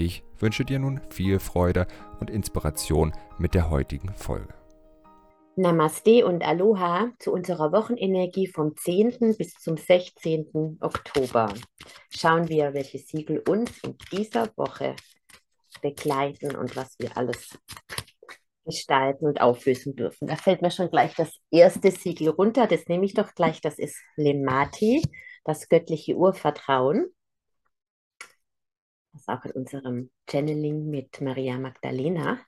Ich wünsche dir nun viel Freude und Inspiration mit der heutigen Folge. Namaste und Aloha zu unserer Wochenenergie vom 10. bis zum 16. Oktober. Schauen wir, welche Siegel uns in dieser Woche begleiten und was wir alles gestalten und auflösen dürfen. Da fällt mir schon gleich das erste Siegel runter. Das nehme ich doch gleich. Das ist Lemati, das göttliche Urvertrauen das auch in unserem Channeling mit Maria Magdalena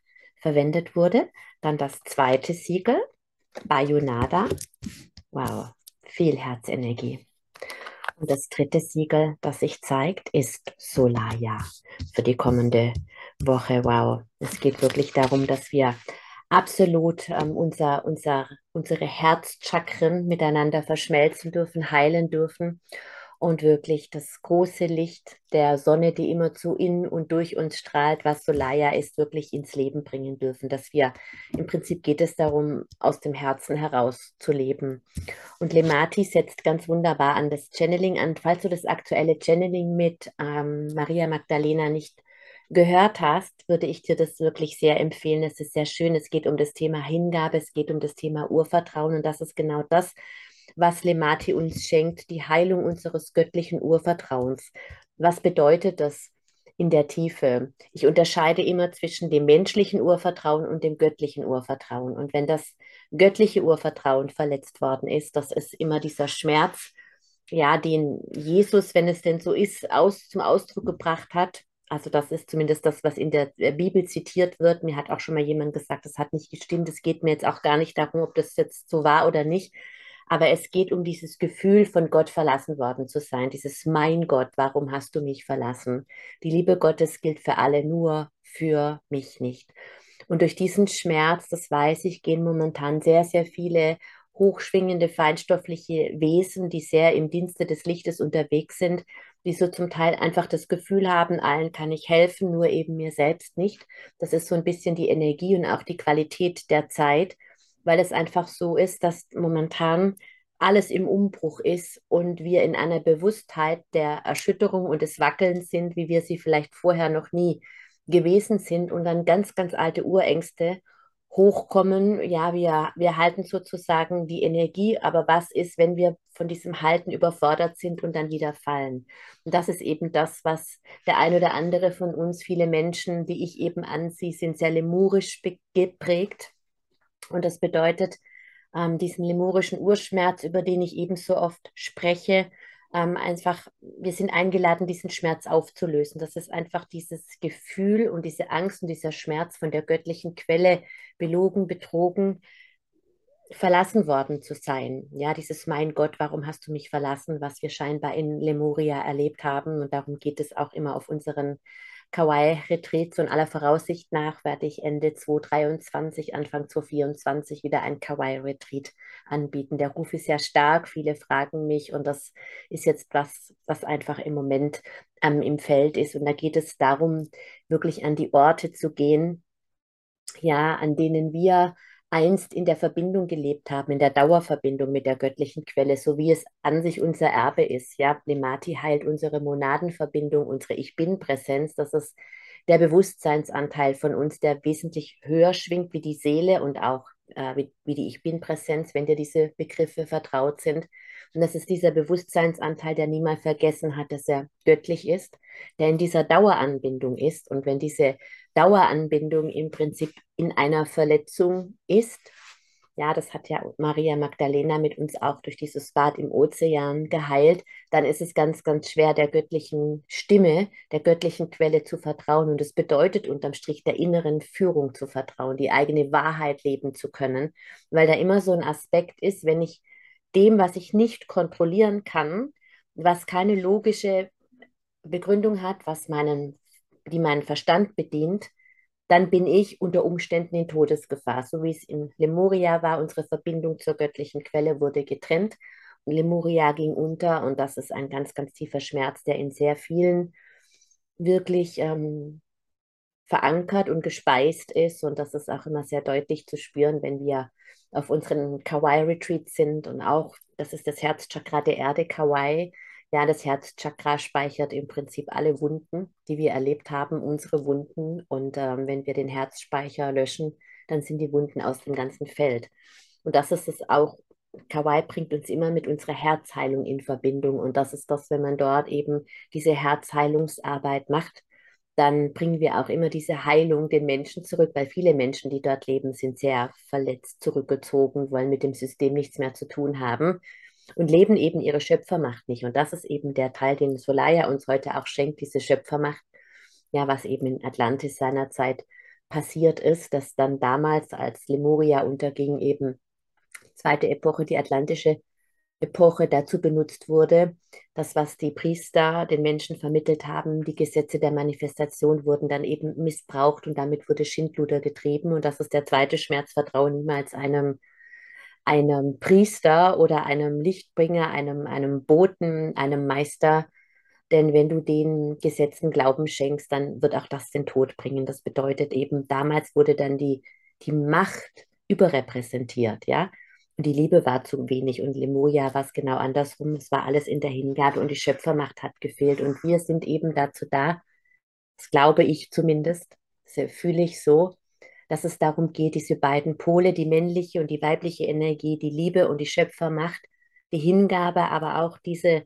verwendet wurde. Dann das zweite Siegel, Bayonada. Wow, viel Herzenergie. Und das dritte Siegel, das sich zeigt, ist Solaya für die kommende Woche. Wow, es geht wirklich darum, dass wir absolut ähm, unser, unser, unsere Herzchakren miteinander verschmelzen dürfen, heilen dürfen und wirklich das große Licht der Sonne, die immer zu in und durch uns strahlt, was Solaya ist, wirklich ins Leben bringen dürfen. Dass wir, im Prinzip geht es darum, aus dem Herzen heraus zu leben. Und Lemati setzt ganz wunderbar an das Channeling an. Falls du das aktuelle Channeling mit ähm, Maria Magdalena nicht gehört hast, würde ich dir das wirklich sehr empfehlen. Es ist sehr schön. Es geht um das Thema Hingabe, es geht um das Thema Urvertrauen und das ist genau das, was Lemati uns schenkt, die Heilung unseres göttlichen Urvertrauens. Was bedeutet das in der Tiefe? Ich unterscheide immer zwischen dem menschlichen Urvertrauen und dem göttlichen Urvertrauen. Und wenn das göttliche Urvertrauen verletzt worden ist, das ist immer dieser Schmerz, ja, den Jesus, wenn es denn so ist, aus, zum Ausdruck gebracht hat. Also das ist zumindest das, was in der Bibel zitiert wird. Mir hat auch schon mal jemand gesagt, das hat nicht gestimmt. Es geht mir jetzt auch gar nicht darum, ob das jetzt so war oder nicht. Aber es geht um dieses Gefühl, von Gott verlassen worden zu sein. Dieses Mein Gott, warum hast du mich verlassen? Die Liebe Gottes gilt für alle, nur für mich nicht. Und durch diesen Schmerz, das weiß ich, gehen momentan sehr, sehr viele hochschwingende, feinstoffliche Wesen, die sehr im Dienste des Lichtes unterwegs sind, die so zum Teil einfach das Gefühl haben, allen kann ich helfen, nur eben mir selbst nicht. Das ist so ein bisschen die Energie und auch die Qualität der Zeit weil es einfach so ist, dass momentan alles im Umbruch ist und wir in einer Bewusstheit der Erschütterung und des Wackelns sind, wie wir sie vielleicht vorher noch nie gewesen sind und dann ganz, ganz alte Urängste hochkommen. Ja, wir, wir halten sozusagen die Energie, aber was ist, wenn wir von diesem Halten überfordert sind und dann wieder fallen? Und das ist eben das, was der ein oder andere von uns, viele Menschen, die ich eben ansehe, sind sehr lemurisch geprägt und das bedeutet, ähm, diesen lemurischen Urschmerz, über den ich ebenso oft spreche, ähm, einfach, wir sind eingeladen, diesen Schmerz aufzulösen. Das ist einfach dieses Gefühl und diese Angst und dieser Schmerz von der göttlichen Quelle belogen, betrogen, verlassen worden zu sein. Ja, dieses Mein Gott, warum hast du mich verlassen, was wir scheinbar in Lemuria erlebt haben. Und darum geht es auch immer auf unseren Kawaii-Retreats und aller Voraussicht nach werde ich Ende 2023, Anfang 2024 wieder ein Kawaii-Retreat anbieten. Der Ruf ist sehr stark, viele fragen mich und das ist jetzt was, was einfach im Moment ähm, im Feld ist. Und da geht es darum, wirklich an die Orte zu gehen, ja, an denen wir einst in der Verbindung gelebt haben, in der Dauerverbindung mit der göttlichen Quelle, so wie es an sich unser Erbe ist. Ja, Lemati heilt unsere Monadenverbindung, unsere Ich Bin-Präsenz. Das ist der Bewusstseinsanteil von uns, der wesentlich höher schwingt wie die Seele und auch äh, wie, wie die Ich Bin-Präsenz, wenn dir diese Begriffe vertraut sind. Und das ist dieser Bewusstseinsanteil, der niemals vergessen hat, dass er göttlich ist, der in dieser Daueranbindung ist. Und wenn diese Daueranbindung im Prinzip in einer Verletzung ist, ja, das hat ja Maria Magdalena mit uns auch durch dieses Bad im Ozean geheilt, dann ist es ganz, ganz schwer, der göttlichen Stimme, der göttlichen Quelle zu vertrauen. Und es bedeutet unterm Strich der inneren Führung zu vertrauen, die eigene Wahrheit leben zu können, weil da immer so ein Aspekt ist, wenn ich dem, was ich nicht kontrollieren kann, was keine logische Begründung hat, was meinen die meinen Verstand bedient, dann bin ich unter Umständen in Todesgefahr. So wie es in Lemuria war, unsere Verbindung zur göttlichen Quelle wurde getrennt. Lemuria ging unter und das ist ein ganz, ganz tiefer Schmerz, der in sehr vielen wirklich ähm, verankert und gespeist ist. Und das ist auch immer sehr deutlich zu spüren, wenn wir auf unseren Kawaii-Retreats sind. Und auch, das ist das Herzchakra der Erde, Kawaii. Ja, das Herzchakra speichert im Prinzip alle Wunden, die wir erlebt haben, unsere Wunden. Und ähm, wenn wir den Herzspeicher löschen, dann sind die Wunden aus dem ganzen Feld. Und das ist es auch. Kawaii bringt uns immer mit unserer Herzheilung in Verbindung. Und das ist das, wenn man dort eben diese Herzheilungsarbeit macht, dann bringen wir auch immer diese Heilung den Menschen zurück, weil viele Menschen, die dort leben, sind sehr verletzt, zurückgezogen, wollen mit dem System nichts mehr zu tun haben und leben eben ihre Schöpfermacht nicht. Und das ist eben der Teil, den Solaya uns heute auch schenkt, diese Schöpfermacht, ja, was eben in Atlantis seinerzeit passiert ist, dass dann damals, als Lemuria unterging, eben zweite Epoche, die atlantische Epoche dazu benutzt wurde. Das, was die Priester den Menschen vermittelt haben, die Gesetze der Manifestation wurden dann eben missbraucht und damit wurde Schindluder getrieben. Und das ist der zweite Schmerz, vertraue niemals einem, einem Priester oder einem Lichtbringer, einem, einem Boten, einem Meister. Denn wenn du den Gesetzen Glauben schenkst, dann wird auch das den Tod bringen. Das bedeutet eben, damals wurde dann die, die Macht überrepräsentiert, ja. Die Liebe war zu wenig und Lemuria war es genau andersrum. Es war alles in der Hingabe und die Schöpfermacht hat gefehlt. Und wir sind eben dazu da, das glaube ich zumindest, das fühle ich so, dass es darum geht, diese beiden Pole, die männliche und die weibliche Energie, die Liebe und die Schöpfermacht, die Hingabe, aber auch diese,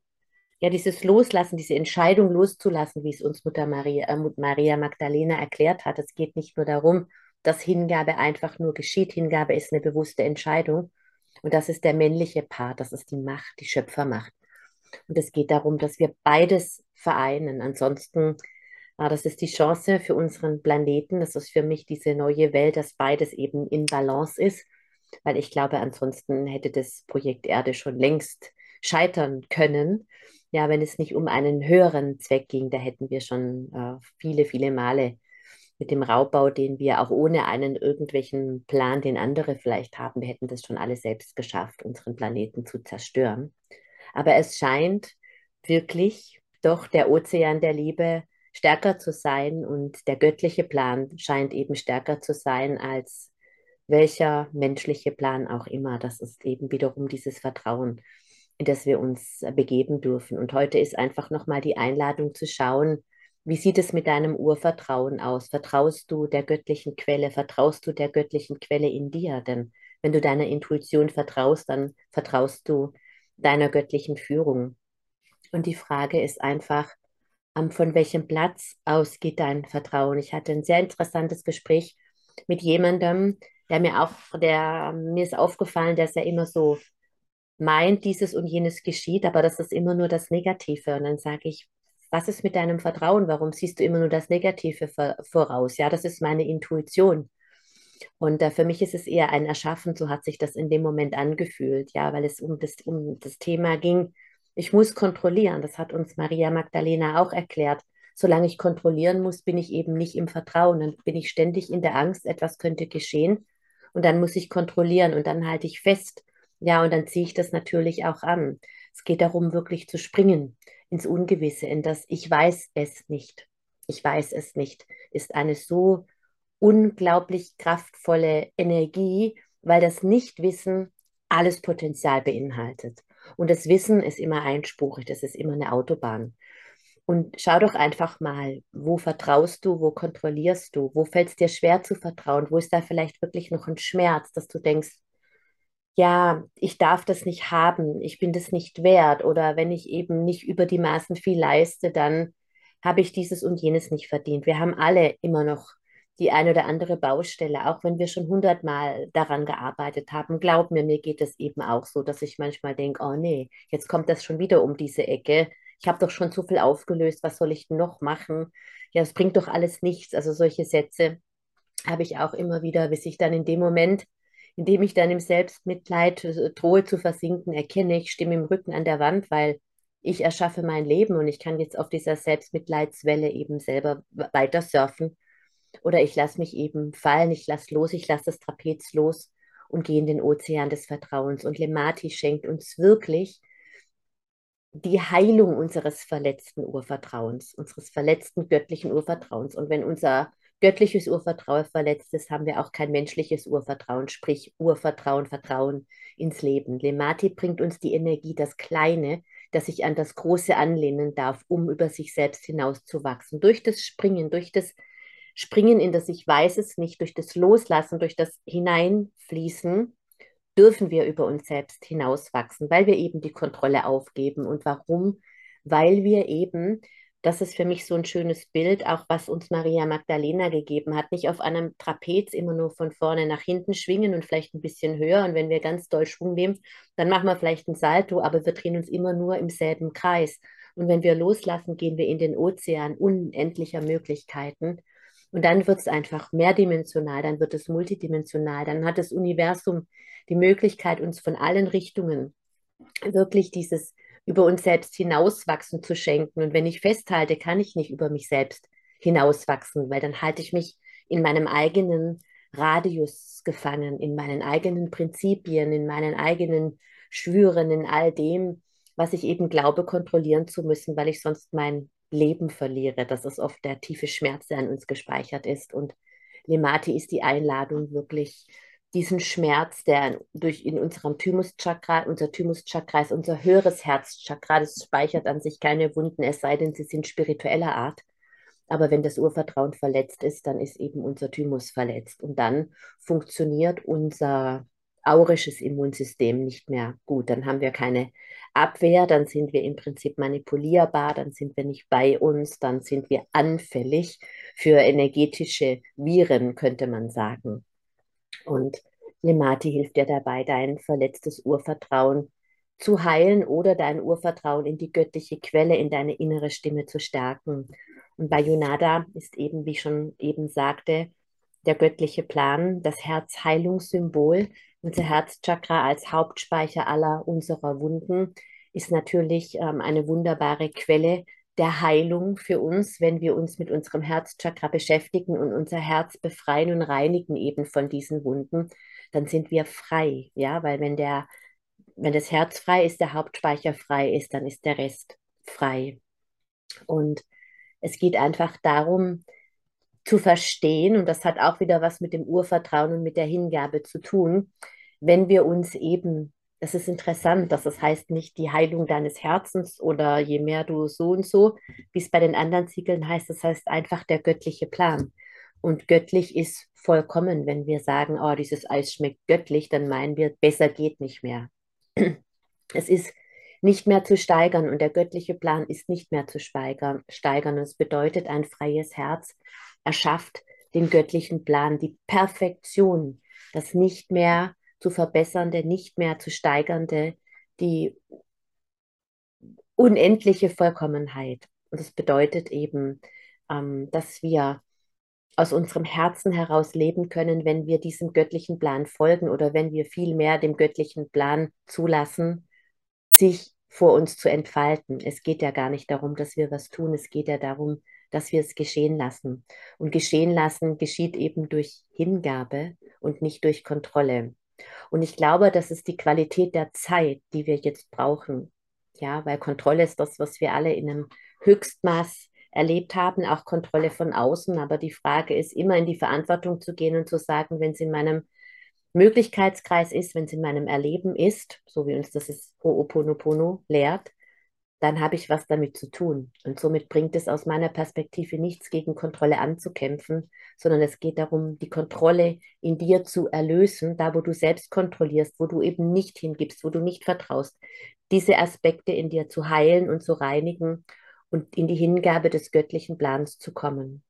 ja, dieses Loslassen, diese Entscheidung loszulassen, wie es uns Mutter Maria, äh, Maria Magdalena erklärt hat. Es geht nicht nur darum, dass Hingabe einfach nur geschieht. Hingabe ist eine bewusste Entscheidung, und das ist der männliche Part, das ist die Macht, die Schöpfermacht. Und es geht darum, dass wir beides vereinen. Ansonsten, äh, das ist die Chance für unseren Planeten, das ist für mich diese neue Welt, dass beides eben in Balance ist, weil ich glaube, ansonsten hätte das Projekt Erde schon längst scheitern können. Ja, wenn es nicht um einen höheren Zweck ging, da hätten wir schon äh, viele, viele Male mit dem Raubbau, den wir auch ohne einen irgendwelchen Plan, den andere vielleicht haben, wir hätten das schon alle selbst geschafft, unseren Planeten zu zerstören. Aber es scheint wirklich doch der Ozean der Liebe stärker zu sein und der göttliche Plan scheint eben stärker zu sein als welcher menschliche Plan auch immer. Das ist eben wiederum dieses Vertrauen, in das wir uns begeben dürfen. Und heute ist einfach nochmal die Einladung zu schauen, wie sieht es mit deinem Urvertrauen aus? Vertraust du der göttlichen Quelle? Vertraust du der göttlichen Quelle in dir? Denn wenn du deiner Intuition vertraust, dann vertraust du deiner göttlichen Führung. Und die Frage ist einfach, von welchem Platz aus geht dein Vertrauen? Ich hatte ein sehr interessantes Gespräch mit jemandem, der mir auch, der mir ist aufgefallen, dass er immer so meint, dieses und jenes geschieht, aber das ist immer nur das Negative. Und dann sage ich, was ist mit deinem Vertrauen? Warum siehst du immer nur das Negative voraus? Ja, das ist meine Intuition. Und äh, für mich ist es eher ein Erschaffen, so hat sich das in dem Moment angefühlt, ja, weil es um das, um das Thema ging, ich muss kontrollieren. Das hat uns Maria Magdalena auch erklärt. Solange ich kontrollieren muss, bin ich eben nicht im Vertrauen. Dann bin ich ständig in der Angst, etwas könnte geschehen. Und dann muss ich kontrollieren und dann halte ich fest. Ja, und dann ziehe ich das natürlich auch an. Es geht darum, wirklich zu springen ins Ungewisse, in das Ich weiß es nicht. Ich weiß es nicht, ist eine so unglaublich kraftvolle Energie, weil das Nichtwissen alles Potenzial beinhaltet. Und das Wissen ist immer einspurig, das ist immer eine Autobahn. Und schau doch einfach mal, wo vertraust du, wo kontrollierst du, wo fällt es dir schwer zu vertrauen, wo ist da vielleicht wirklich noch ein Schmerz, dass du denkst, ja, ich darf das nicht haben, ich bin das nicht wert oder wenn ich eben nicht über die Maßen viel leiste, dann habe ich dieses und jenes nicht verdient. Wir haben alle immer noch die eine oder andere Baustelle, auch wenn wir schon hundertmal daran gearbeitet haben. Glaub mir, mir geht es eben auch so, dass ich manchmal denke, oh nee, jetzt kommt das schon wieder um diese Ecke. Ich habe doch schon zu viel aufgelöst, was soll ich noch machen? Ja, es bringt doch alles nichts. Also solche Sätze habe ich auch immer wieder, bis ich dann in dem Moment indem ich dann im Selbstmitleid äh, drohe zu versinken, erkenne ich, stimme im Rücken an der Wand, weil ich erschaffe mein Leben und ich kann jetzt auf dieser Selbstmitleidswelle eben selber weiter surfen. Oder ich lasse mich eben fallen, ich lasse los, ich lasse das Trapez los und gehe in den Ozean des Vertrauens. Und Lemati schenkt uns wirklich die Heilung unseres verletzten Urvertrauens, unseres verletzten göttlichen Urvertrauens. Und wenn unser göttliches Urvertrauen verletzt ist, haben wir auch kein menschliches Urvertrauen, sprich Urvertrauen, Vertrauen ins Leben. Lemati bringt uns die Energie, das Kleine, das sich an das Große anlehnen darf, um über sich selbst hinauszuwachsen. Durch das Springen, durch das Springen in das Ich weiß es nicht, durch das Loslassen, durch das Hineinfließen, dürfen wir über uns selbst hinauswachsen, weil wir eben die Kontrolle aufgeben. Und warum? Weil wir eben das ist für mich so ein schönes Bild, auch was uns Maria Magdalena gegeben hat. Nicht auf einem Trapez immer nur von vorne nach hinten schwingen und vielleicht ein bisschen höher. Und wenn wir ganz doll Schwung nehmen, dann machen wir vielleicht ein Salto, aber wir drehen uns immer nur im selben Kreis. Und wenn wir loslassen, gehen wir in den Ozean unendlicher Möglichkeiten. Und dann wird es einfach mehrdimensional, dann wird es multidimensional, dann hat das Universum die Möglichkeit, uns von allen Richtungen wirklich dieses über uns selbst hinauswachsen zu schenken. Und wenn ich festhalte, kann ich nicht über mich selbst hinauswachsen, weil dann halte ich mich in meinem eigenen Radius gefangen, in meinen eigenen Prinzipien, in meinen eigenen Schwüren, in all dem, was ich eben glaube, kontrollieren zu müssen, weil ich sonst mein Leben verliere. Das ist oft der tiefe Schmerz, der an uns gespeichert ist. Und Lemati ist die Einladung, wirklich diesen Schmerz, der durch in unserem Thymuschakra, unser Thymuschakra ist unser höheres Herzchakra, das speichert an sich keine Wunden, es sei denn, sie sind spiritueller Art. Aber wenn das Urvertrauen verletzt ist, dann ist eben unser Thymus verletzt. Und dann funktioniert unser aurisches Immunsystem nicht mehr gut. Dann haben wir keine Abwehr, dann sind wir im Prinzip manipulierbar, dann sind wir nicht bei uns, dann sind wir anfällig für energetische Viren, könnte man sagen. Und Lemati hilft dir dabei, dein verletztes Urvertrauen zu heilen oder dein Urvertrauen in die göttliche Quelle, in deine innere Stimme zu stärken. Und bei Yunada ist eben, wie ich schon eben sagte, der göttliche Plan, das Herzheilungssymbol, unser Herzchakra als Hauptspeicher aller unserer Wunden, ist natürlich ähm, eine wunderbare Quelle der Heilung für uns, wenn wir uns mit unserem Herzchakra beschäftigen und unser Herz befreien und reinigen eben von diesen Wunden, dann sind wir frei, ja, weil wenn der, wenn das Herz frei ist, der Hauptspeicher frei ist, dann ist der Rest frei. Und es geht einfach darum, zu verstehen, und das hat auch wieder was mit dem Urvertrauen und mit der Hingabe zu tun, wenn wir uns eben das ist interessant, dass es heißt nicht die Heilung deines Herzens oder je mehr du so und so, wie es bei den anderen Ziegeln heißt, das heißt einfach der göttliche Plan. Und göttlich ist vollkommen, wenn wir sagen, oh, dieses Eis schmeckt göttlich, dann meinen wir, besser geht nicht mehr. Es ist nicht mehr zu steigern und der göttliche Plan ist nicht mehr zu steigern. steigern. Es bedeutet, ein freies Herz erschafft den göttlichen Plan, die Perfektion, das nicht mehr zu verbessernde, nicht mehr zu steigernde, die unendliche Vollkommenheit. Und das bedeutet eben, ähm, dass wir aus unserem Herzen heraus leben können, wenn wir diesem göttlichen Plan folgen oder wenn wir viel mehr dem göttlichen Plan zulassen, sich vor uns zu entfalten. Es geht ja gar nicht darum, dass wir was tun, es geht ja darum, dass wir es geschehen lassen. Und geschehen lassen geschieht eben durch Hingabe und nicht durch Kontrolle. Und ich glaube, das ist die Qualität der Zeit, die wir jetzt brauchen. Ja, weil Kontrolle ist das, was wir alle in einem Höchstmaß erlebt haben, auch Kontrolle von außen. Aber die Frage ist, immer in die Verantwortung zu gehen und zu sagen, wenn es in meinem Möglichkeitskreis ist, wenn es in meinem Erleben ist, so wie uns das Ho'oponopono lehrt, dann habe ich was damit zu tun. Und somit bringt es aus meiner Perspektive nichts gegen Kontrolle anzukämpfen, sondern es geht darum, die Kontrolle in dir zu erlösen, da wo du selbst kontrollierst, wo du eben nicht hingibst, wo du nicht vertraust, diese Aspekte in dir zu heilen und zu reinigen und in die Hingabe des göttlichen Plans zu kommen.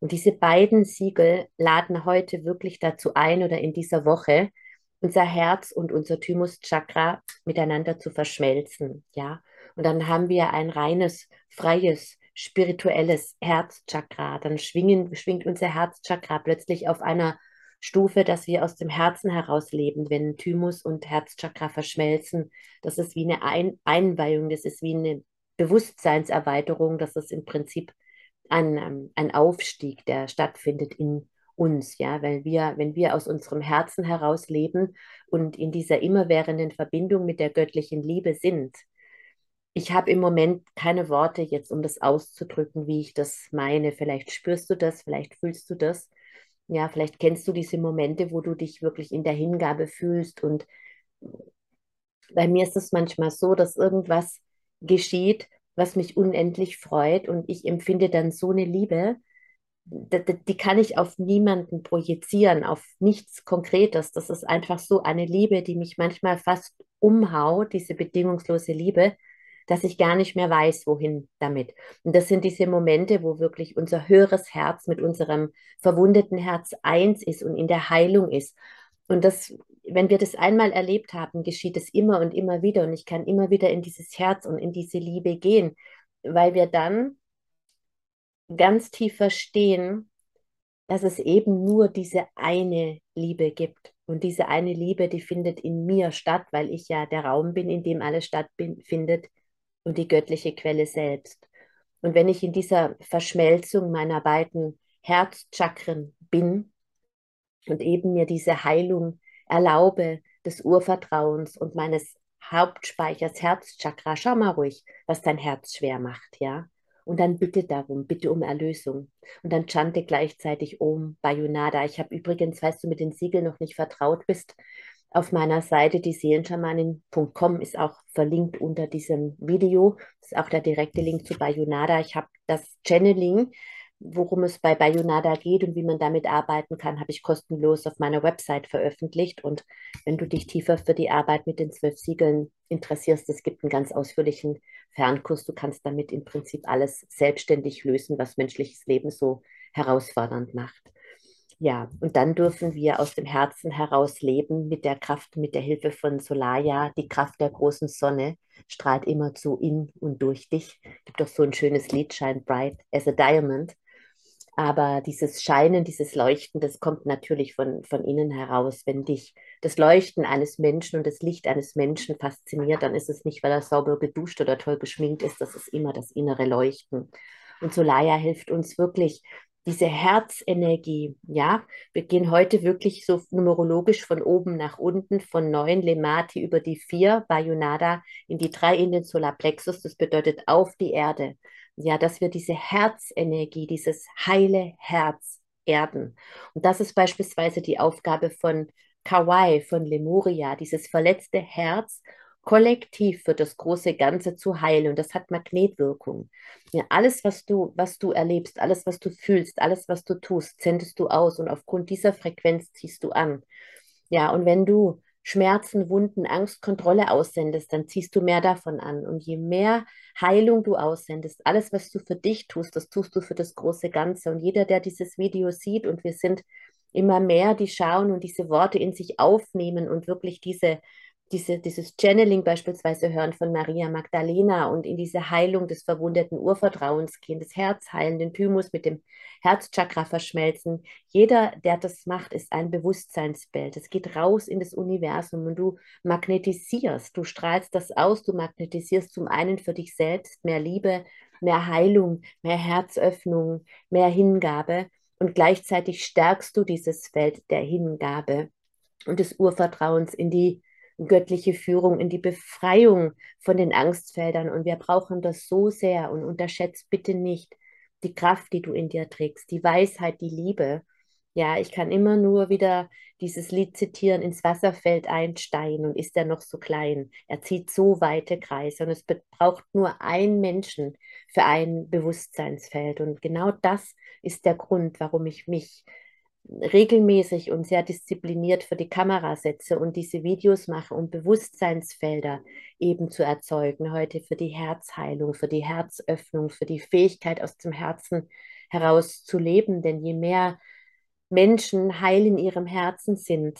Und diese beiden Siegel laden heute wirklich dazu ein oder in dieser Woche, unser Herz und unser Thymus-Chakra miteinander zu verschmelzen, ja, und dann haben wir ein reines, freies, spirituelles Herzchakra. Dann schwingen, schwingt unser Herzchakra plötzlich auf einer Stufe, dass wir aus dem Herzen heraus leben, wenn Thymus und Herzchakra verschmelzen. Das ist wie eine ein Einweihung, das ist wie eine Bewusstseinserweiterung, das ist im Prinzip ein, ähm, ein Aufstieg, der stattfindet in uns, ja, weil wir, wenn wir aus unserem Herzen heraus leben und in dieser immerwährenden Verbindung mit der göttlichen Liebe sind. Ich habe im Moment keine Worte jetzt, um das auszudrücken, wie ich das meine. Vielleicht spürst du das, vielleicht fühlst du das. Ja, vielleicht kennst du diese Momente, wo du dich wirklich in der Hingabe fühlst. Und bei mir ist es manchmal so, dass irgendwas geschieht, was mich unendlich freut und ich empfinde dann so eine Liebe, die kann ich auf niemanden projizieren, auf nichts Konkretes. Das ist einfach so eine Liebe, die mich manchmal fast umhaut, diese bedingungslose Liebe, dass ich gar nicht mehr weiß, wohin damit. Und das sind diese Momente, wo wirklich unser höheres Herz mit unserem verwundeten Herz eins ist und in der Heilung ist. Und das, wenn wir das einmal erlebt haben, geschieht es immer und immer wieder. Und ich kann immer wieder in dieses Herz und in diese Liebe gehen, weil wir dann ganz tief verstehen, dass es eben nur diese eine Liebe gibt. Und diese eine Liebe, die findet in mir statt, weil ich ja der Raum bin, in dem alles stattfindet und die göttliche Quelle selbst. Und wenn ich in dieser Verschmelzung meiner beiden Herzchakren bin und eben mir diese Heilung erlaube des Urvertrauens und meines Hauptspeichers Herzchakra, schau mal ruhig, was dein Herz schwer macht, ja. Und dann bitte darum, bitte um Erlösung. Und dann chante gleichzeitig Om Bayonada. Ich habe übrigens, falls du mit den Siegeln noch nicht vertraut bist, auf meiner Seite, die Seelenschamanin.com, ist auch verlinkt unter diesem Video. Das ist auch der direkte Link zu Bayonada. Ich habe das Channeling worum es bei Bayonada geht und wie man damit arbeiten kann, habe ich kostenlos auf meiner Website veröffentlicht. Und wenn du dich tiefer für die Arbeit mit den zwölf Siegeln interessierst, es gibt einen ganz ausführlichen Fernkurs. Du kannst damit im Prinzip alles selbstständig lösen, was menschliches Leben so herausfordernd macht. Ja, und dann dürfen wir aus dem Herzen heraus leben mit der Kraft, mit der Hilfe von Solaya. Die Kraft der großen Sonne strahlt immer zu in und durch dich. Es gibt doch so ein schönes Lied, Shine Bright as a Diamond. Aber dieses Scheinen, dieses Leuchten, das kommt natürlich von, von innen heraus. Wenn dich das Leuchten eines Menschen und das Licht eines Menschen fasziniert, dann ist es nicht, weil er sauber geduscht oder toll geschminkt ist, das ist immer das innere Leuchten. Und Solaya hilft uns wirklich, diese Herzenergie, ja, wir gehen heute wirklich so numerologisch von oben nach unten, von neun Lemati über die vier, Bayonada in die drei in den Solarplexus, das bedeutet auf die Erde. Ja, dass wir diese Herzenergie, dieses heile Herz erden. Und das ist beispielsweise die Aufgabe von Kauai, von Lemuria, dieses verletzte Herz kollektiv für das große Ganze zu heilen. Und das hat Magnetwirkung. Ja, alles, was du, was du erlebst, alles, was du fühlst, alles, was du tust, sendest du aus und aufgrund dieser Frequenz ziehst du an. Ja, und wenn du Schmerzen, Wunden, Angst, Kontrolle aussendest, dann ziehst du mehr davon an. Und je mehr Heilung du aussendest, alles, was du für dich tust, das tust du für das große Ganze. Und jeder, der dieses Video sieht, und wir sind immer mehr, die schauen und diese Worte in sich aufnehmen und wirklich diese diese, dieses Channeling beispielsweise hören von Maria Magdalena und in diese Heilung des verwundeten Urvertrauens gehen, das Herz heilen, den Thymus mit dem Herzchakra verschmelzen. Jeder, der das macht, ist ein Bewusstseinsbild. Es geht raus in das Universum und du magnetisierst, du strahlst das aus, du magnetisierst zum einen für dich selbst mehr Liebe, mehr Heilung, mehr Herzöffnung, mehr Hingabe und gleichzeitig stärkst du dieses Feld der Hingabe und des Urvertrauens in die göttliche Führung, in die Befreiung von den Angstfeldern. Und wir brauchen das so sehr. Und unterschätzt bitte nicht die Kraft, die du in dir trägst, die Weisheit, die Liebe. Ja, ich kann immer nur wieder dieses Lied zitieren, ins Wasserfeld ein Stein und ist er noch so klein. Er zieht so weite Kreise und es braucht nur einen Menschen für ein Bewusstseinsfeld. Und genau das ist der Grund, warum ich mich regelmäßig und sehr diszipliniert für die Kamera setze und diese Videos mache, um Bewusstseinsfelder eben zu erzeugen, heute für die Herzheilung, für die Herzöffnung, für die Fähigkeit aus dem Herzen heraus zu leben. Denn je mehr Menschen heil in ihrem Herzen sind,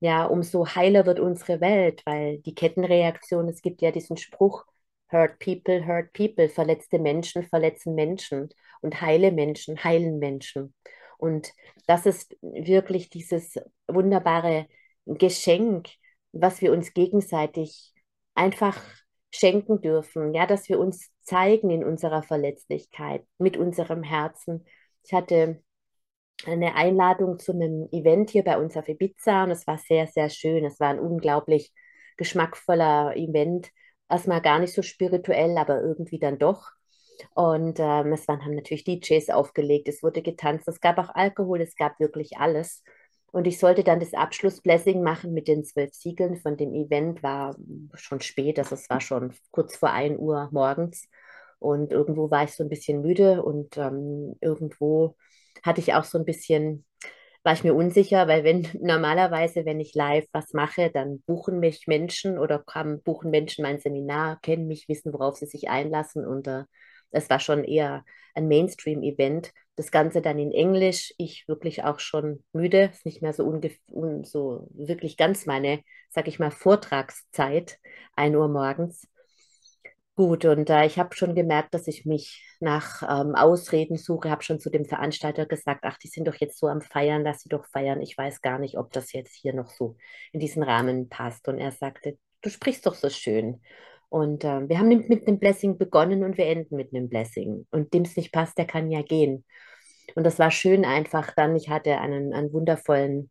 ja, umso heiler wird unsere Welt, weil die Kettenreaktion, es gibt ja diesen Spruch, Hurt people, hurt people, verletzte Menschen verletzen Menschen und heile Menschen heilen Menschen. Und das ist wirklich dieses wunderbare Geschenk, was wir uns gegenseitig einfach schenken dürfen, ja, dass wir uns zeigen in unserer Verletzlichkeit, mit unserem Herzen. Ich hatte eine Einladung zu einem Event hier bei uns auf Ibiza und es war sehr, sehr schön. Es war ein unglaublich geschmackvoller Event. Erstmal gar nicht so spirituell, aber irgendwie dann doch. Und ähm, es waren, haben natürlich DJs aufgelegt, es wurde getanzt, es gab auch Alkohol, es gab wirklich alles. Und ich sollte dann das Abschlussblessing machen mit den zwölf Siegeln von dem Event. War schon spät, also es war schon kurz vor 1 Uhr morgens. Und irgendwo war ich so ein bisschen müde und ähm, irgendwo hatte ich auch so ein bisschen, war ich mir unsicher, weil wenn normalerweise, wenn ich live was mache, dann buchen mich Menschen oder kam, buchen Menschen mein Seminar, kennen mich, wissen, worauf sie sich einlassen. Und äh, es war schon eher ein Mainstream-Event. Das Ganze dann in Englisch. Ich wirklich auch schon müde. Ist nicht mehr so, un so wirklich ganz meine, sag ich mal, Vortragszeit, 1 Uhr morgens. Gut, und äh, ich habe schon gemerkt, dass ich mich nach ähm, Ausreden suche, habe schon zu dem Veranstalter gesagt, ach, die sind doch jetzt so am Feiern, lass sie doch feiern. Ich weiß gar nicht, ob das jetzt hier noch so in diesen Rahmen passt. Und er sagte, du sprichst doch so schön. Und äh, wir haben mit einem Blessing begonnen und wir enden mit einem Blessing. Und dem es nicht passt, der kann ja gehen. Und das war schön einfach dann. Ich hatte einen, einen wundervollen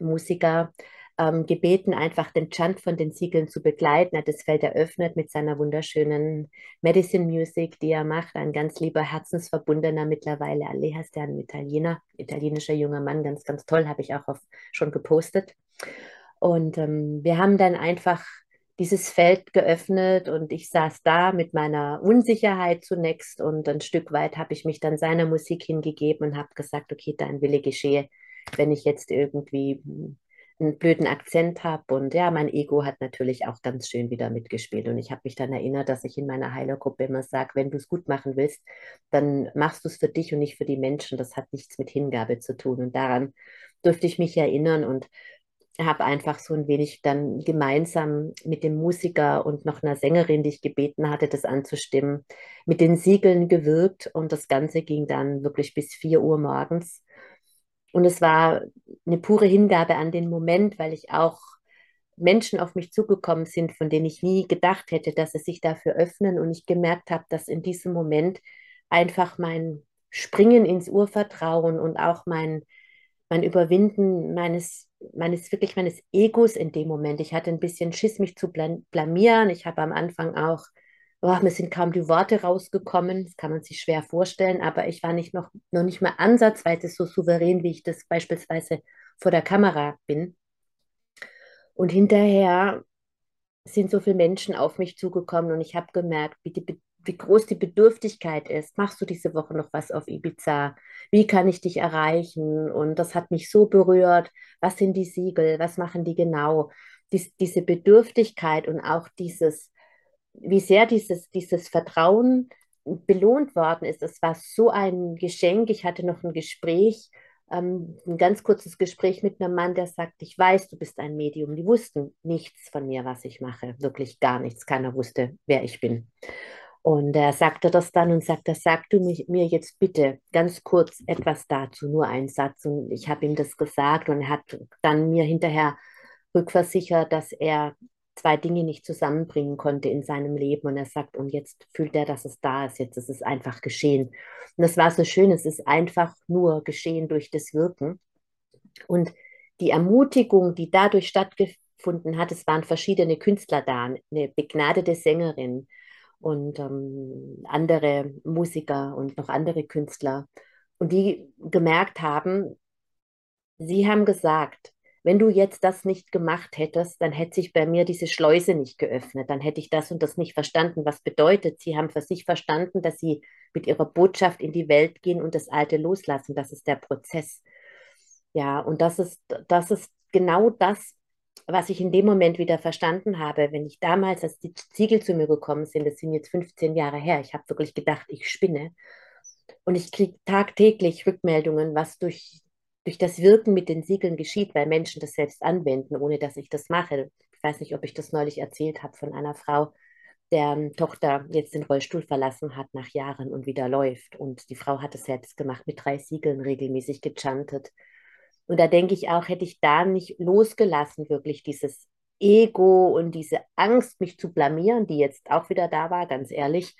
Musiker ähm, gebeten, einfach den Chant von den Siegeln zu begleiten. Er hat das Feld eröffnet mit seiner wunderschönen Medicine Music, die er macht. Ein ganz lieber, herzensverbundener mittlerweile. Ale heißt der ein Italiener, italienischer junger Mann, ganz, ganz toll, habe ich auch auf, schon gepostet. Und ähm, wir haben dann einfach dieses Feld geöffnet und ich saß da mit meiner Unsicherheit zunächst und ein Stück weit habe ich mich dann seiner Musik hingegeben und habe gesagt, okay, dein Wille geschehe, wenn ich jetzt irgendwie einen blöden Akzent habe und ja, mein Ego hat natürlich auch ganz schön wieder mitgespielt. Und ich habe mich dann erinnert, dass ich in meiner Heilergruppe immer sage, wenn du es gut machen willst, dann machst du es für dich und nicht für die Menschen, das hat nichts mit Hingabe zu tun. Und daran durfte ich mich erinnern und habe einfach so ein wenig dann gemeinsam mit dem Musiker und noch einer Sängerin, die ich gebeten hatte, das anzustimmen, mit den Siegeln gewirkt und das Ganze ging dann wirklich bis 4 Uhr morgens. Und es war eine pure Hingabe an den Moment, weil ich auch Menschen auf mich zugekommen sind, von denen ich nie gedacht hätte, dass sie sich dafür öffnen und ich gemerkt habe, dass in diesem Moment einfach mein Springen ins Urvertrauen und auch mein, mein Überwinden meines meines, wirklich meines Egos in dem Moment. Ich hatte ein bisschen Schiss, mich zu blamieren. Ich habe am Anfang auch, oh, mir sind kaum die Worte rausgekommen. Das kann man sich schwer vorstellen, aber ich war nicht noch, noch nicht mal ansatzweise so souverän, wie ich das beispielsweise vor der Kamera bin. Und hinterher sind so viele Menschen auf mich zugekommen und ich habe gemerkt, wie die wie groß die Bedürftigkeit ist. Machst du diese Woche noch was auf Ibiza? Wie kann ich dich erreichen? Und das hat mich so berührt. Was sind die Siegel? Was machen die genau? Dies, diese Bedürftigkeit und auch dieses, wie sehr dieses, dieses Vertrauen belohnt worden ist. Es war so ein Geschenk. Ich hatte noch ein Gespräch, ähm, ein ganz kurzes Gespräch mit einem Mann, der sagt, ich weiß, du bist ein Medium. Die wussten nichts von mir, was ich mache. Wirklich gar nichts. Keiner wusste, wer ich bin. Und er sagte das dann und sagte, sag du mir jetzt bitte ganz kurz etwas dazu, nur einen Satz. Und ich habe ihm das gesagt und er hat dann mir hinterher rückversichert, dass er zwei Dinge nicht zusammenbringen konnte in seinem Leben. Und er sagt, und jetzt fühlt er, dass es da ist, jetzt ist es einfach geschehen. Und das war so schön, es ist einfach nur geschehen durch das Wirken. Und die Ermutigung, die dadurch stattgefunden hat, es waren verschiedene Künstler da, eine begnadete Sängerin, und ähm, andere Musiker und noch andere Künstler. Und die gemerkt haben, sie haben gesagt, wenn du jetzt das nicht gemacht hättest, dann hätte sich bei mir diese Schleuse nicht geöffnet, dann hätte ich das und das nicht verstanden. Was bedeutet, sie haben für sich verstanden, dass sie mit ihrer Botschaft in die Welt gehen und das Alte loslassen. Das ist der Prozess. Ja, und das ist, das ist genau das, was ich in dem Moment wieder verstanden habe, wenn ich damals, als die Ziegel zu mir gekommen sind, das sind jetzt 15 Jahre her, ich habe wirklich gedacht, ich spinne. Und ich kriege tagtäglich Rückmeldungen, was durch, durch das Wirken mit den Siegeln geschieht, weil Menschen das selbst anwenden, ohne dass ich das mache. Ich weiß nicht, ob ich das neulich erzählt habe von einer Frau, deren Tochter jetzt den Rollstuhl verlassen hat nach Jahren und wieder läuft. Und die Frau hat es selbst gemacht, mit drei Siegeln regelmäßig gechantet. Und da denke ich auch, hätte ich da nicht losgelassen, wirklich dieses Ego und diese Angst, mich zu blamieren, die jetzt auch wieder da war, ganz ehrlich,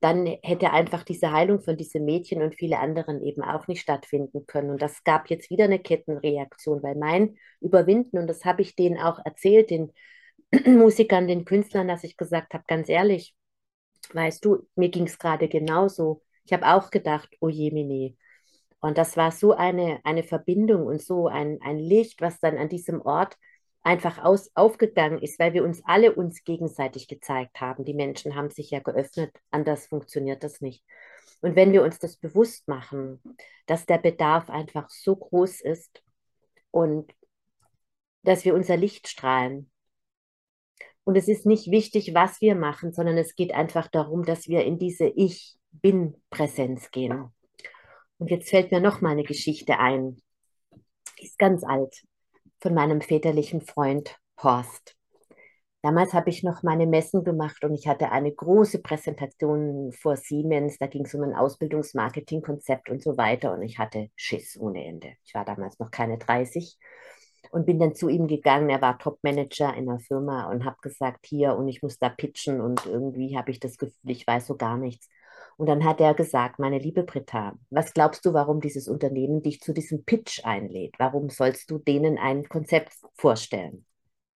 dann hätte einfach diese Heilung von diesem Mädchen und viele anderen eben auch nicht stattfinden können. Und das gab jetzt wieder eine Kettenreaktion, weil mein Überwinden, und das habe ich denen auch erzählt, den Musikern, den Künstlern, dass ich gesagt habe, ganz ehrlich, weißt du, mir ging es gerade genauso. Ich habe auch gedacht, oh je, Mine. Und das war so eine, eine Verbindung und so ein, ein Licht, was dann an diesem Ort einfach aus, aufgegangen ist, weil wir uns alle uns gegenseitig gezeigt haben. Die Menschen haben sich ja geöffnet, anders funktioniert das nicht. Und wenn wir uns das bewusst machen, dass der Bedarf einfach so groß ist und dass wir unser Licht strahlen. Und es ist nicht wichtig, was wir machen, sondern es geht einfach darum, dass wir in diese Ich-Bin-Präsenz gehen. Und jetzt fällt mir noch mal eine Geschichte ein. Ist ganz alt von meinem väterlichen Freund Horst. Damals habe ich noch meine Messen gemacht und ich hatte eine große Präsentation vor Siemens. Da ging es um ein Ausbildungsmarketingkonzept und so weiter. Und ich hatte Schiss ohne Ende. Ich war damals noch keine 30 und bin dann zu ihm gegangen. Er war Topmanager in der Firma und habe gesagt, hier und ich muss da pitchen und irgendwie habe ich das Gefühl, ich weiß so gar nichts. Und dann hat er gesagt, meine liebe Britta, was glaubst du, warum dieses Unternehmen dich zu diesem Pitch einlädt? Warum sollst du denen ein Konzept vorstellen?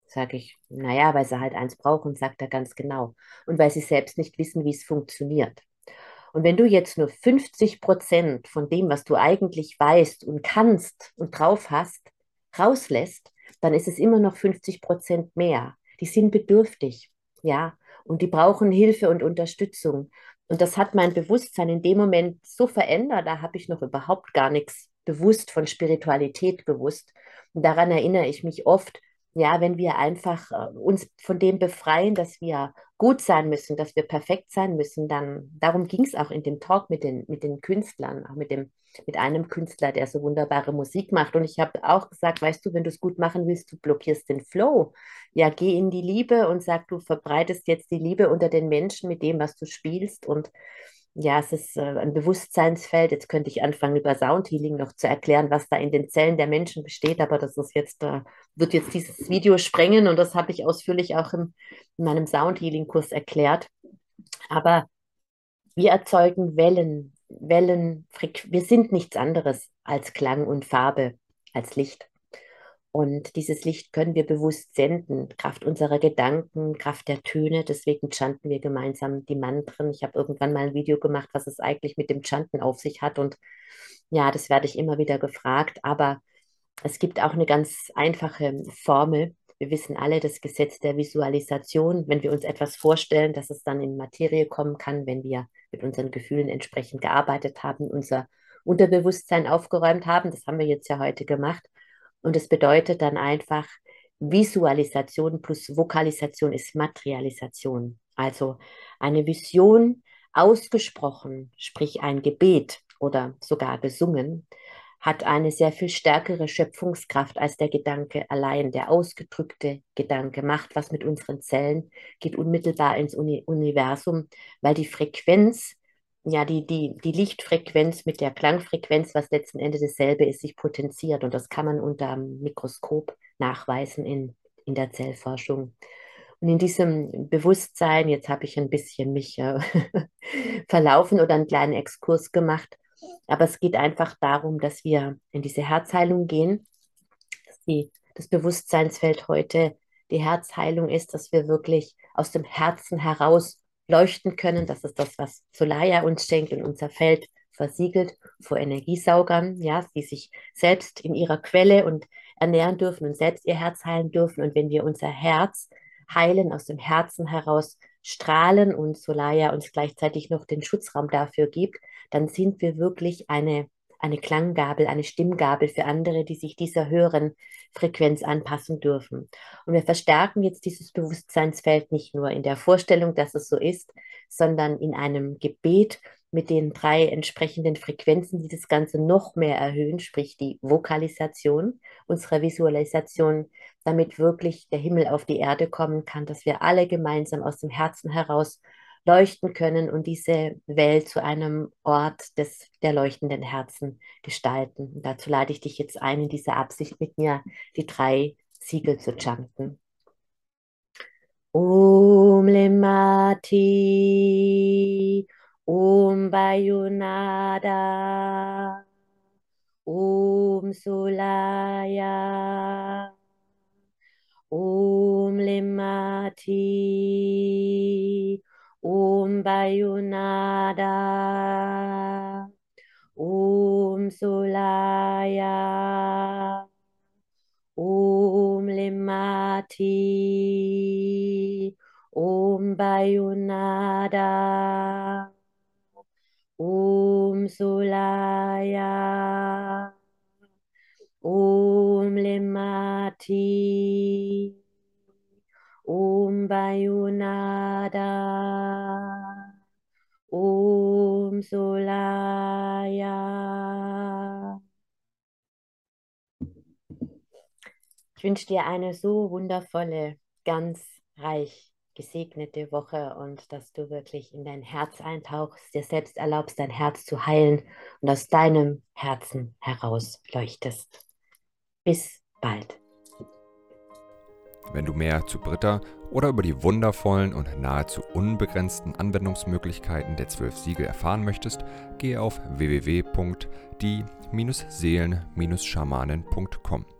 Sage ich, naja, weil sie halt eins brauchen, sagt er ganz genau. Und weil sie selbst nicht wissen, wie es funktioniert. Und wenn du jetzt nur 50 Prozent von dem, was du eigentlich weißt und kannst und drauf hast, rauslässt, dann ist es immer noch 50 Prozent mehr. Die sind bedürftig, ja, und die brauchen Hilfe und Unterstützung. Und das hat mein Bewusstsein in dem Moment so verändert, da habe ich noch überhaupt gar nichts bewusst von Spiritualität gewusst. Und daran erinnere ich mich oft, ja, wenn wir einfach äh, uns von dem befreien, dass wir gut sein müssen, dass wir perfekt sein müssen, dann darum ging es auch in dem Talk mit den, mit den Künstlern, auch mit dem, mit einem Künstler, der so wunderbare Musik macht. Und ich habe auch gesagt, weißt du, wenn du es gut machen willst, du blockierst den Flow. Ja, geh in die Liebe und sag, du verbreitest jetzt die Liebe unter den Menschen mit dem, was du spielst. Und ja, es ist äh, ein Bewusstseinsfeld. Jetzt könnte ich anfangen, über Soundhealing noch zu erklären, was da in den Zellen der Menschen besteht, aber das ist jetzt, äh, wird jetzt dieses Video sprengen und das habe ich ausführlich auch im, in meinem Soundhealing-Kurs erklärt. Aber wir erzeugen Wellen, Wellen, wir sind nichts anderes als Klang und Farbe, als Licht. Und dieses Licht können wir bewusst senden, Kraft unserer Gedanken, Kraft der Töne. Deswegen chanten wir gemeinsam die Mantren. Ich habe irgendwann mal ein Video gemacht, was es eigentlich mit dem Chanten auf sich hat. Und ja, das werde ich immer wieder gefragt. Aber es gibt auch eine ganz einfache Formel. Wir wissen alle das Gesetz der Visualisation. Wenn wir uns etwas vorstellen, dass es dann in Materie kommen kann, wenn wir mit unseren Gefühlen entsprechend gearbeitet haben, unser Unterbewusstsein aufgeräumt haben. Das haben wir jetzt ja heute gemacht und es bedeutet dann einfach, Visualisation plus Vokalisation ist Materialisation. Also eine Vision ausgesprochen, sprich ein Gebet oder sogar gesungen, hat eine sehr viel stärkere Schöpfungskraft als der Gedanke allein. Der ausgedrückte Gedanke macht was mit unseren Zellen, geht unmittelbar ins Uni Universum, weil die Frequenz ja, die, die, die Lichtfrequenz mit der Klangfrequenz, was letzten Endes dasselbe ist, sich potenziert. Und das kann man unter dem Mikroskop nachweisen in, in der Zellforschung. Und in diesem Bewusstsein, jetzt habe ich ein bisschen mich äh, verlaufen oder einen kleinen Exkurs gemacht, aber es geht einfach darum, dass wir in diese Herzheilung gehen, dass die, das Bewusstseinsfeld heute die Herzheilung ist, dass wir wirklich aus dem Herzen heraus leuchten können. Das ist das, was Solaya uns schenkt und unser Feld versiegelt vor Energiesaugern, ja, die sich selbst in ihrer Quelle und ernähren dürfen und selbst ihr Herz heilen dürfen. Und wenn wir unser Herz heilen, aus dem Herzen heraus strahlen und Solaya uns gleichzeitig noch den Schutzraum dafür gibt, dann sind wir wirklich eine eine Klanggabel, eine Stimmgabel für andere, die sich dieser höheren Frequenz anpassen dürfen. Und wir verstärken jetzt dieses Bewusstseinsfeld nicht nur in der Vorstellung, dass es so ist, sondern in einem Gebet mit den drei entsprechenden Frequenzen, die das Ganze noch mehr erhöhen, sprich die Vokalisation unserer Visualisation, damit wirklich der Himmel auf die Erde kommen kann, dass wir alle gemeinsam aus dem Herzen heraus leuchten können und diese Welt zu einem Ort des, der leuchtenden Herzen gestalten. Und dazu lade ich dich jetzt ein, in dieser Absicht mit mir die drei Siegel zu chanten. Om Lemati, Om Bayunada, Om Sulaya, Om Lemati, Om Bayunada, Om Sulaya, Om Lemati, Om Bayunada, Om Sulaya, Om Lemati, Om Bayunada, Om Sulaya. Ich wünsche dir eine so wundervolle, ganz reich gesegnete Woche und dass du wirklich in dein Herz eintauchst, dir selbst erlaubst, dein Herz zu heilen und aus deinem Herzen heraus leuchtest. Bis bald. Wenn du mehr zu Britta oder über die wundervollen und nahezu unbegrenzten Anwendungsmöglichkeiten der zwölf Siegel erfahren möchtest, gehe auf www.die-seelen-schamanen.com.